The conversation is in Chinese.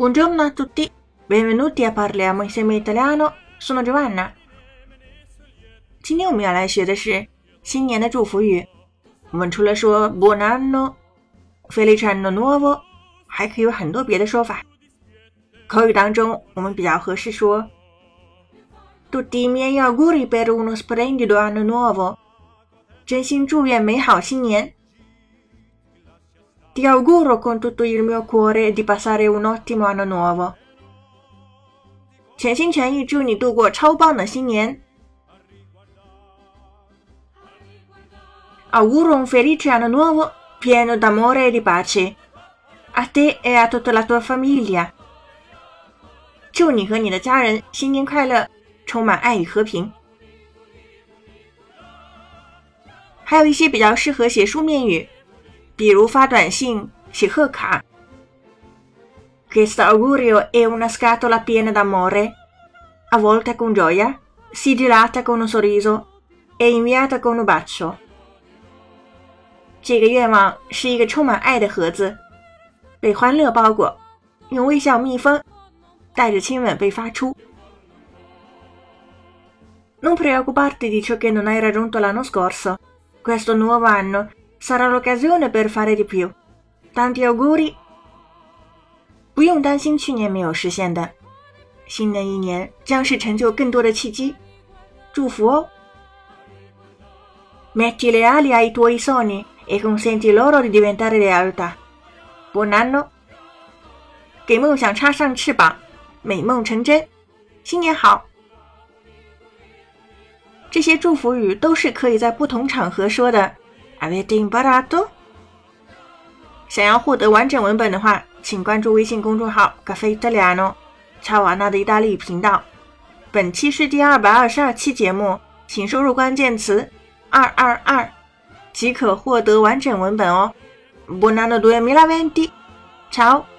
Buongiorno a tutti, benvenuti a parliamo insieme italiano. Sono Giovanna. 今天我们要来学的是新年的祝福语。我们除了说 Buon anno, Felice anno nuovo，还可以有很多别的说法。口语当中，我们比较合适说 Tutti i miei auguri per uno splendido anno nuovo。真心祝愿美好新年。Ti auguro con tutto il mio cuore di passare un ottimo anno nuovo。全心全意祝你度过超棒的新年。Auguro un felice anno nuovo pieno d'amore e di pace a te e a tutta la tua famiglia。祝你和你的家人新年快乐，充满爱与和平。还有一些比较适合写书面语， 比如发短信、写贺卡。Questo augurio è una scatola piena d'amore, avvolta con gioia, sigillata con un sorriso e inviata con un bacio。这个愿望是一个充满爱的盒子，被欢乐包裹，用微笑密封，带着亲吻被发出。Non preoccuparti di ciò che non hai raggiunto l'anno scorso. Questo nuovo anno sarà l'occasione per fare di più. Tanti auguri！不用担心去年没有实现的，新的一年将是成就更多的契机。祝福哦！Metti le ali ai tuoi sogni e consenti loro di diventare realtà. Buon anno！给梦想插上翅膀，美梦成真。新年好！这些祝福语都是可以在不同场合说的。Avete imparato？想要获得完整文本的话，请关注微信公众号 “Caffè Italiano” 乔瓦纳的意大利语频道。本期是第二百二十二期节目，请输入关键词“二二二”即可获得完整文本哦。Buon anno duemilaventi！Ciao！